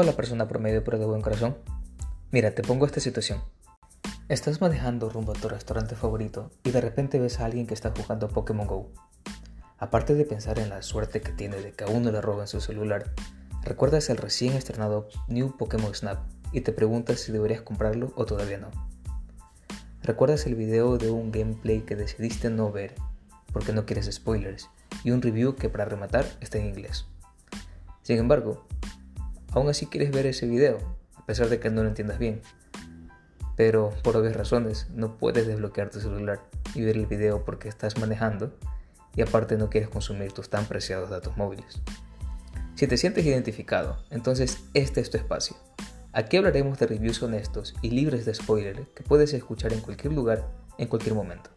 Hola persona promedio pero de buen corazón. Mira, te pongo esta situación. Estás manejando rumbo a tu restaurante favorito y de repente ves a alguien que está jugando Pokémon Go. Aparte de pensar en la suerte que tiene de que a uno le roben su celular, recuerdas el recién estrenado New Pokémon Snap y te preguntas si deberías comprarlo o todavía no. Recuerdas el video de un gameplay que decidiste no ver porque no quieres spoilers y un review que para rematar está en inglés. Sin embargo, Aún así quieres ver ese video, a pesar de que no lo entiendas bien. Pero por obvias razones no puedes desbloquear tu celular y ver el video porque estás manejando y aparte no quieres consumir tus tan preciados datos móviles. Si te sientes identificado, entonces este es tu espacio. Aquí hablaremos de reviews honestos y libres de spoiler que puedes escuchar en cualquier lugar, en cualquier momento.